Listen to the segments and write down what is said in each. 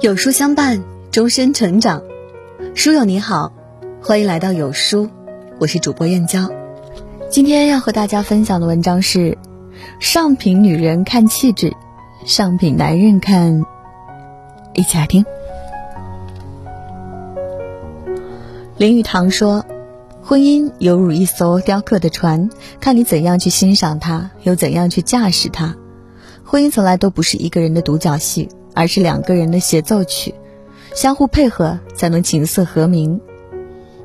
有书相伴，终身成长。书友你好，欢迎来到有书，我是主播燕娇。今天要和大家分享的文章是：上品女人看气质，上品男人看。一起来听。林语堂说：“婚姻犹如一艘雕刻的船，看你怎样去欣赏它，又怎样去驾驶它。婚姻从来都不是一个人的独角戏，而是两个人的协奏曲，相互配合才能琴瑟和鸣。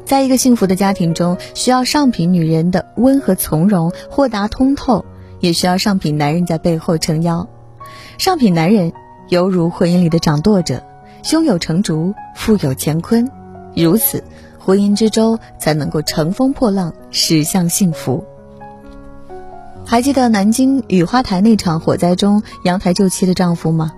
在一个幸福的家庭中，需要上品女人的温和从容、豁达通透，也需要上品男人在背后撑腰。上品男人犹如婚姻里的掌舵者，胸有成竹，腹有乾坤，如此。”婚姻之舟才能够乘风破浪，驶向幸福。还记得南京雨花台那场火灾中阳台救妻的丈夫吗？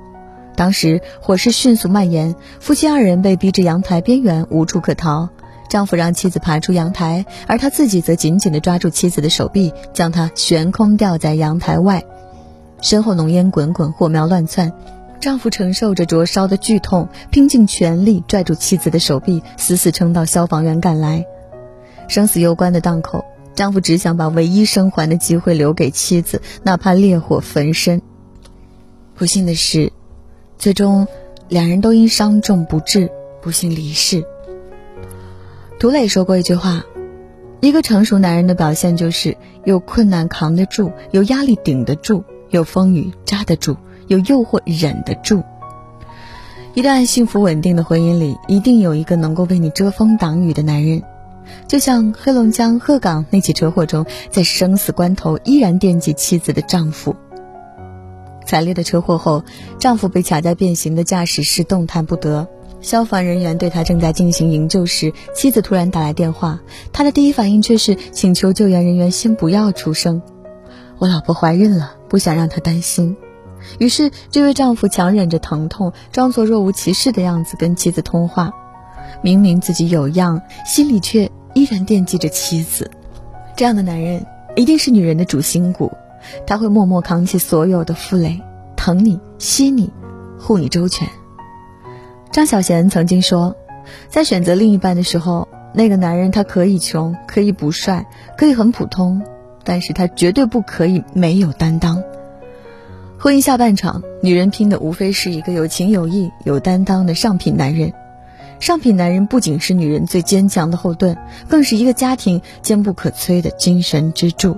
当时火势迅速蔓延，夫妻二人被逼至阳台边缘，无处可逃。丈夫让妻子爬出阳台，而他自己则紧紧地抓住妻子的手臂，将她悬空吊在阳台外。身后浓烟滚滚，火苗乱窜。丈夫承受着灼烧的剧痛，拼尽全力拽住妻子的手臂，死死撑到消防员赶来。生死攸关的档口，丈夫只想把唯一生还的机会留给妻子，哪怕烈火焚身。不幸的是，最终两人都因伤重不治不幸离世。涂磊说过一句话：“一个成熟男人的表现就是有困难扛得住，有压力顶得住，有风雨扎得住。”有诱惑忍得住。一段幸福稳定的婚姻里，一定有一个能够为你遮风挡雨的男人。就像黑龙江鹤岗那起车祸中，在生死关头依然惦记妻子的丈夫。惨烈的车祸后，丈夫被卡在变形的驾驶室，动弹不得。消防人员对他正在进行营救时，妻子突然打来电话，他的第一反应却是请求救援人员先不要出声。我老婆怀孕了，不想让她担心。于是，这位丈夫强忍着疼痛，装作若无其事的样子跟妻子通话。明明自己有恙，心里却依然惦记着妻子。这样的男人一定是女人的主心骨，他会默默扛起所有的负累，疼你、惜你、护你周全。张小娴曾经说，在选择另一半的时候，那个男人他可以穷，可以不帅，可以很普通，但是他绝对不可以没有担当。婚姻下半场，女人拼的无非是一个有情有义、有担当的上品男人。上品男人不仅是女人最坚强的后盾，更是一个家庭坚不可摧的精神支柱。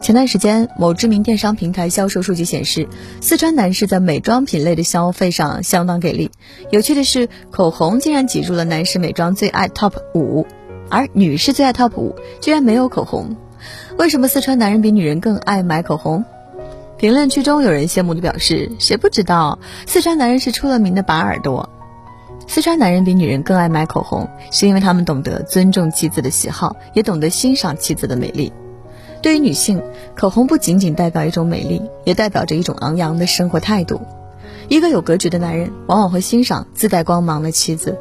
前段时间，某知名电商平台销售数据显示，四川男士在美妆品类的消费上相当给力。有趣的是，口红竟然挤入了男士美妆最爱 TOP 五，而女士最爱 TOP 五居然没有口红。为什么四川男人比女人更爱买口红？评论区中有人羡慕地表示：“谁不知道四川男人是出了名的拔耳朵？四川男人比女人更爱买口红，是因为他们懂得尊重妻子的喜好，也懂得欣赏妻子的美丽。对于女性，口红不仅仅代表一种美丽，也代表着一种昂扬的生活态度。一个有格局的男人，往往会欣赏自带光芒的妻子。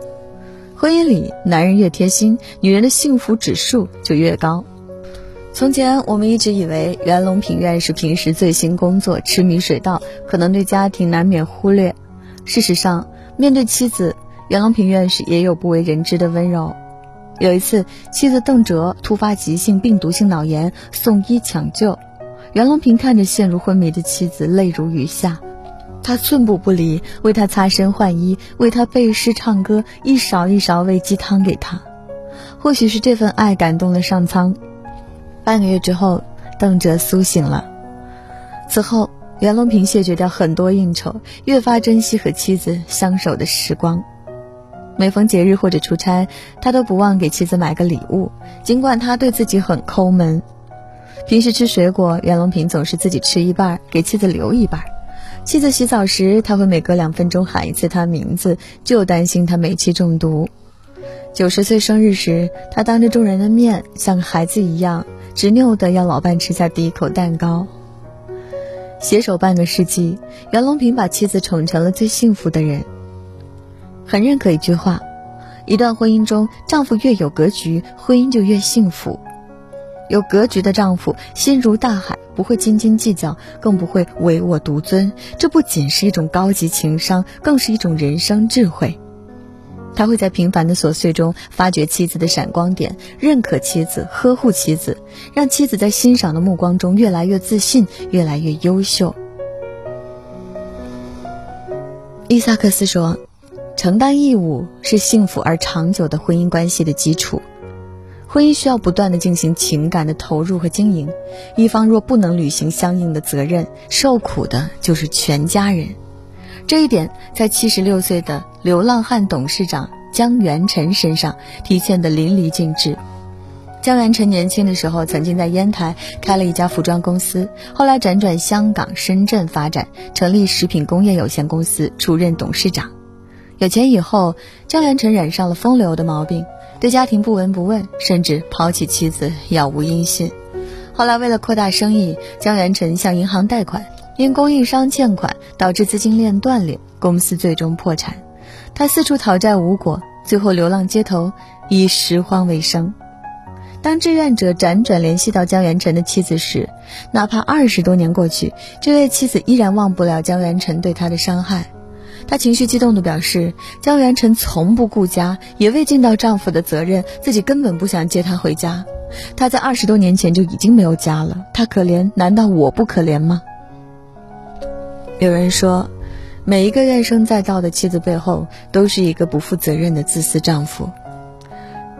婚姻里，男人越贴心，女人的幸福指数就越高。”从前，我们一直以为袁隆平院士平时醉心工作、痴迷水稻，可能对家庭难免忽略。事实上，面对妻子，袁隆平院士也有不为人知的温柔。有一次，妻子邓哲突发急性病毒性脑炎，送医抢救，袁隆平看着陷入昏迷的妻子，泪如雨下。他寸步不离，为她擦身换衣，为她背诗唱歌，一勺一勺喂鸡汤给她。或许是这份爱感动了上苍。半个月之后，邓哲苏醒了。此后，袁隆平谢绝掉很多应酬，越发珍惜和妻子相守的时光。每逢节日或者出差，他都不忘给妻子买个礼物。尽管他对自己很抠门，平时吃水果，袁隆平总是自己吃一半，给妻子留一半。妻子洗澡时，他会每隔两分钟喊一次她名字，就担心她煤气中毒。九十岁生日时，他当着众人的面，像个孩子一样。执拗的要老伴吃下第一口蛋糕。携手半个世纪，袁隆平把妻子宠成了最幸福的人。很认可一句话：一段婚姻中，丈夫越有格局，婚姻就越幸福。有格局的丈夫心如大海，不会斤斤计较，更不会唯我独尊。这不仅是一种高级情商，更是一种人生智慧。他会在平凡的琐碎中发掘妻子的闪光点，认可妻子，呵护妻子，让妻子在欣赏的目光中越来越自信，越来越优秀。伊萨克斯说：“承担义务是幸福而长久的婚姻关系的基础。婚姻需要不断的进行情感的投入和经营，一方若不能履行相应的责任，受苦的就是全家人。”这一点在七十六岁的流浪汉董事长江元辰身上体现得淋漓尽致。江元辰年轻的时候曾经在烟台开了一家服装公司，后来辗转香港、深圳发展，成立食品工业有限公司，出任董事长。有钱以后，江元辰染上了风流的毛病，对家庭不闻不问，甚至抛弃妻子，杳无音信。后来为了扩大生意，江元辰向银行贷款。因供应商欠款导致资金链断裂，公司最终破产。他四处讨债无果，最后流浪街头，以拾荒为生。当志愿者辗转联系到江元辰的妻子时，哪怕二十多年过去，这位妻子依然忘不了江元辰对她的伤害。她情绪激动地表示：“江元辰从不顾家，也未尽到丈夫的责任，自己根本不想接他回家。他在二十多年前就已经没有家了，他可怜，难道我不可怜吗？”有人说，每一个怨声载道的妻子背后，都是一个不负责任的自私丈夫。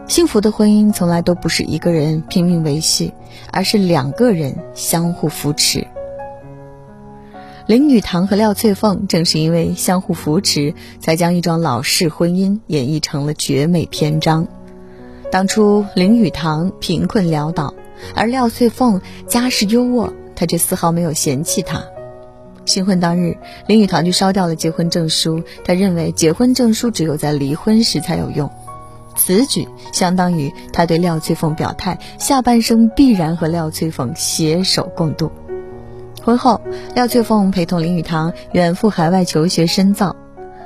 幸福的婚姻从来都不是一个人拼命维系，而是两个人相互扶持。林语堂和廖翠凤正是因为相互扶持，才将一桩老式婚姻演绎成了绝美篇章。当初林语堂贫困潦倒，而廖翠凤家世优渥，他却丝毫没有嫌弃她。新婚当日，林语堂就烧掉了结婚证书。他认为结婚证书只有在离婚时才有用，此举相当于他对廖翠凤表态，下半生必然和廖翠凤携手共度。婚后，廖翠凤陪同林语堂远赴海外求学深造。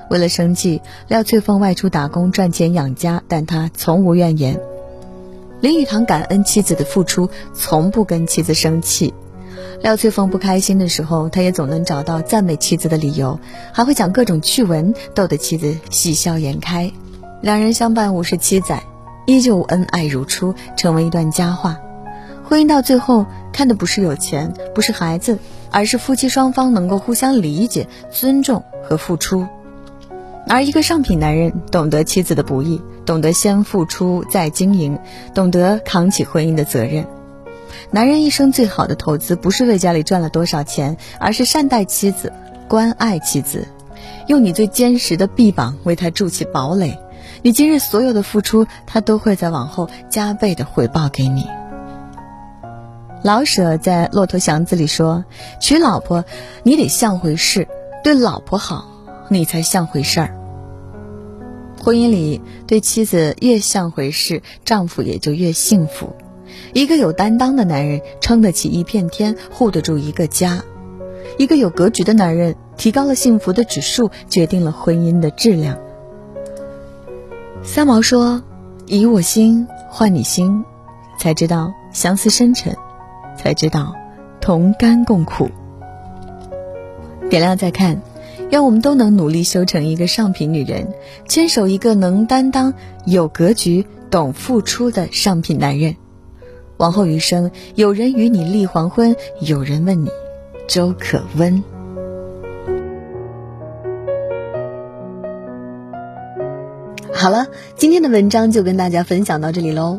为了生计，廖翠凤外出打工赚钱养家，但她从无怨言。林语堂感恩妻子的付出，从不跟妻子生气。廖翠凤不开心的时候，他也总能找到赞美妻子的理由，还会讲各种趣闻，逗得妻子喜笑颜开。两人相伴五十七载，依旧恩爱如初，成为一段佳话。婚姻到最后，看的不是有钱，不是孩子，而是夫妻双方能够互相理解、尊重和付出。而一个上品男人，懂得妻子的不易，懂得先付出再经营，懂得扛起婚姻的责任。男人一生最好的投资，不是为家里赚了多少钱，而是善待妻子，关爱妻子，用你最坚实的臂膀为她筑起堡垒。你今日所有的付出，他都会在往后加倍的回报给你。老舍在《骆驼祥子》里说：“娶老婆，你得像回事，对老婆好，你才像回事儿。”婚姻里，对妻子越像回事，丈夫也就越幸福。一个有担当的男人撑得起一片天，护得住一个家；一个有格局的男人提高了幸福的指数，决定了婚姻的质量。三毛说：“以我心换你心，才知道相思深沉，才知道同甘共苦。”点亮再看，愿我们都能努力修成一个上品女人，牵手一个能担当、有格局、懂付出的上品男人。往后余生，有人与你立黄昏，有人问你粥可温。好了，今天的文章就跟大家分享到这里喽。